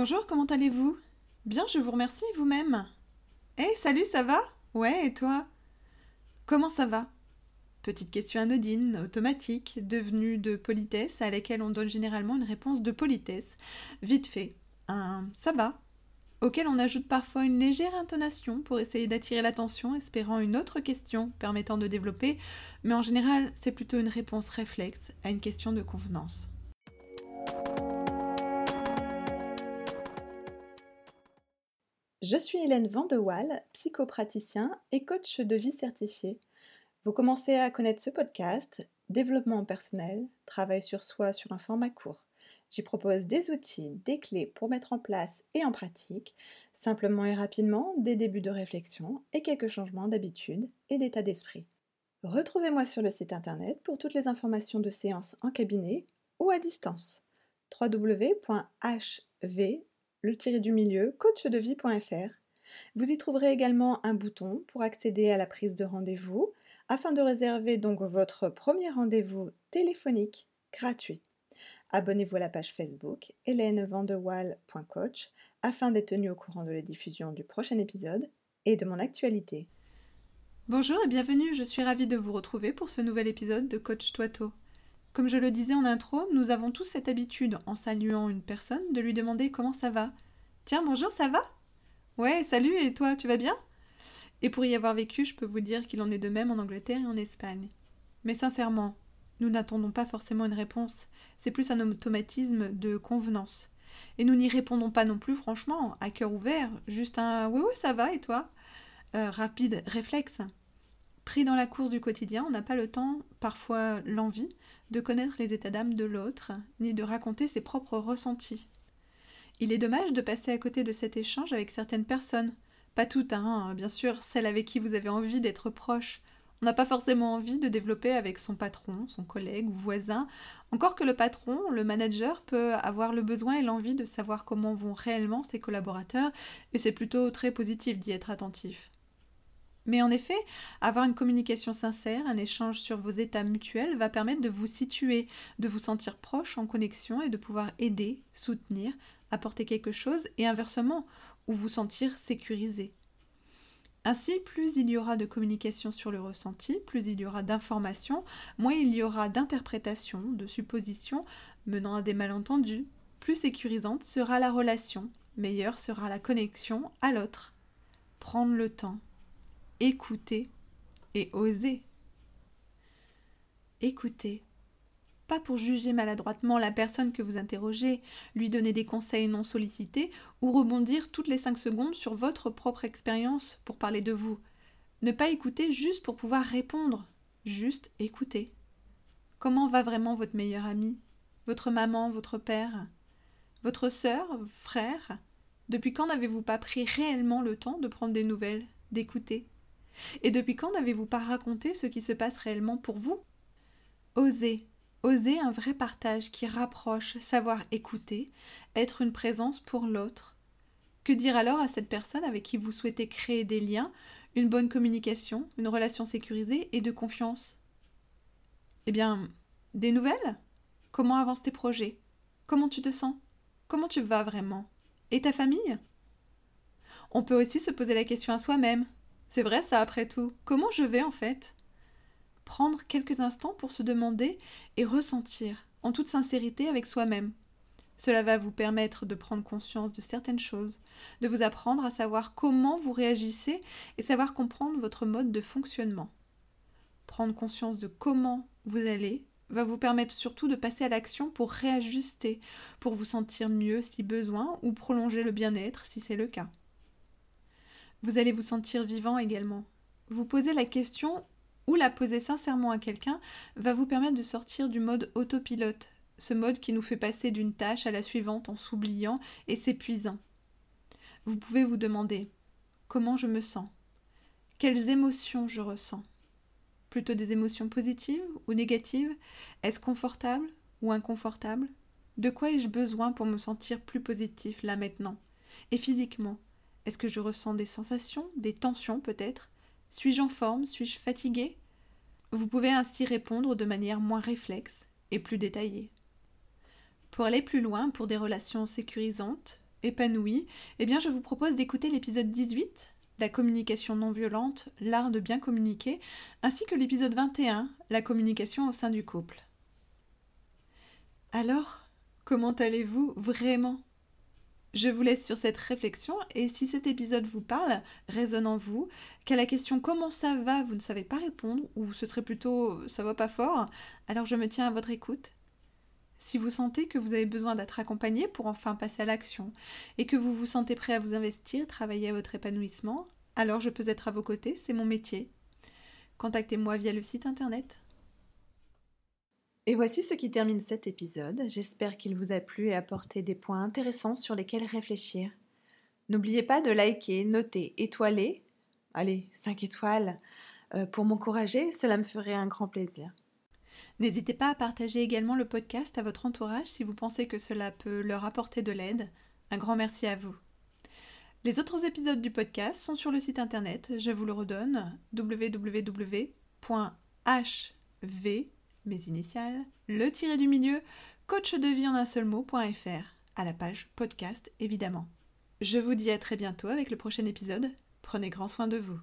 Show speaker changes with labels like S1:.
S1: Bonjour, comment allez-vous? Bien, je vous remercie, vous-même Eh, salut, ça va? Ouais, et toi? Comment ça va? Petite question anodine, automatique, devenue de politesse, à laquelle on donne généralement une réponse de politesse. Vite fait. Un ça va auquel on ajoute parfois une légère intonation pour essayer d'attirer l'attention, espérant une autre question permettant de développer, mais en général, c'est plutôt une réponse réflexe à une question de convenance.
S2: Je suis Hélène Vandewaal, psychopraticien et coach de vie certifié. Vous commencez à connaître ce podcast, développement personnel, travail sur soi sur un format court. J'y propose des outils, des clés pour mettre en place et en pratique, simplement et rapidement, des débuts de réflexion et quelques changements d'habitude et d'état d'esprit. Retrouvez-moi sur le site internet pour toutes les informations de séances en cabinet ou à distance. www.hv le tiré du milieu, coachdevie.fr. Vous y trouverez également un bouton pour accéder à la prise de rendez-vous afin de réserver donc votre premier rendez-vous téléphonique gratuit. Abonnez-vous à la page Facebook hélènevandewall.coach afin d'être tenu au courant de la diffusion du prochain épisode et de mon actualité.
S1: Bonjour et bienvenue, je suis ravie de vous retrouver pour ce nouvel épisode de Coach Toito. Comme je le disais en intro, nous avons tous cette habitude, en saluant une personne, de lui demander comment ça va. Tiens, bonjour, ça va? Ouais, salut, et toi, tu vas bien? Et pour y avoir vécu, je peux vous dire qu'il en est de même en Angleterre et en Espagne. Mais sincèrement, nous n'attendons pas forcément une réponse, c'est plus un automatisme de convenance. Et nous n'y répondons pas non plus franchement, à cœur ouvert, juste un oui oui ça va et toi? Euh, Rapide réflexe. Pris dans la course du quotidien, on n'a pas le temps, parfois l'envie, de connaître les états d'âme de l'autre, ni de raconter ses propres ressentis. Il est dommage de passer à côté de cet échange avec certaines personnes. Pas toutes, hein, bien sûr, celles avec qui vous avez envie d'être proche. On n'a pas forcément envie de développer avec son patron, son collègue ou voisin, encore que le patron, le manager, peut avoir le besoin et l'envie de savoir comment vont réellement ses collaborateurs, et c'est plutôt très positif d'y être attentif. Mais en effet, avoir une communication sincère, un échange sur vos états mutuels va permettre de vous situer, de vous sentir proche, en connexion et de pouvoir aider, soutenir, apporter quelque chose et inversement, ou vous sentir sécurisé. Ainsi, plus il y aura de communication sur le ressenti, plus il y aura d'informations, moins il y aura d'interprétations, de suppositions menant à des malentendus, plus sécurisante sera la relation, meilleure sera la connexion à l'autre. Prendre le temps écouter et oser. Écoutez. Pas pour juger maladroitement la personne que vous interrogez, lui donner des conseils non sollicités ou rebondir toutes les cinq secondes sur votre propre expérience pour parler de vous. Ne pas écouter juste pour pouvoir répondre, juste écouter. Comment va vraiment votre meilleur ami? Votre maman, votre père? Votre sœur, frère? Depuis quand n'avez-vous pas pris réellement le temps de prendre des nouvelles, d'écouter? Et depuis quand n'avez-vous pas raconté ce qui se passe réellement pour vous? Osez, osez un vrai partage qui rapproche, savoir écouter, être une présence pour l'autre. Que dire alors à cette personne avec qui vous souhaitez créer des liens, une bonne communication, une relation sécurisée et de confiance? Eh bien, des nouvelles? Comment avancent tes projets? Comment tu te sens? Comment tu vas vraiment? Et ta famille? On peut aussi se poser la question à soi-même. C'est vrai ça après tout. Comment je vais en fait? Prendre quelques instants pour se demander et ressentir, en toute sincérité avec soi-même. Cela va vous permettre de prendre conscience de certaines choses, de vous apprendre à savoir comment vous réagissez et savoir comprendre votre mode de fonctionnement. Prendre conscience de comment vous allez va vous permettre surtout de passer à l'action pour réajuster, pour vous sentir mieux si besoin ou prolonger le bien-être si c'est le cas. Vous allez vous sentir vivant également. Vous poser la question ou la poser sincèrement à quelqu'un va vous permettre de sortir du mode autopilote, ce mode qui nous fait passer d'une tâche à la suivante en s'oubliant et s'épuisant. Vous pouvez vous demander comment je me sens? Quelles émotions je ressens? Plutôt des émotions positives ou négatives? Est-ce confortable ou inconfortable? De quoi ai-je besoin pour me sentir plus positif là maintenant? Et physiquement est-ce que je ressens des sensations, des tensions peut-être? Suis-je en forme? Suis-je fatigué? Vous pouvez ainsi répondre de manière moins réflexe et plus détaillée. Pour aller plus loin, pour des relations sécurisantes, épanoui, eh bien je vous propose d'écouter l'épisode 18, la communication non violente, l'art de bien communiquer, ainsi que l'épisode 21, la communication au sein du couple. Alors, comment allez-vous vraiment? Je vous laisse sur cette réflexion et si cet épisode vous parle, résonne en vous, qu'à la question comment ça va, vous ne savez pas répondre, ou ce serait plutôt ça va pas fort, alors je me tiens à votre écoute. Si vous sentez que vous avez besoin d'être accompagné pour enfin passer à l'action et que vous vous sentez prêt à vous investir, travailler à votre épanouissement, alors je peux être à vos côtés, c'est mon métier. Contactez-moi via le site internet
S2: et voici ce qui termine cet épisode. J'espère qu'il vous a plu et apporté des points intéressants sur lesquels réfléchir. N'oubliez pas de liker, noter, étoiler. Allez, 5 étoiles. Euh, pour m'encourager, cela me ferait un grand plaisir.
S1: N'hésitez pas à partager également le podcast à votre entourage si vous pensez que cela peut leur apporter de l'aide. Un grand merci à vous. Les autres épisodes du podcast sont sur le site internet, je vous le redonne, www.hv mes initiales, le tiré du milieu, coach de vie en un seul mot.fr, à la page podcast évidemment. Je vous dis à très bientôt avec le prochain épisode. Prenez grand soin de vous.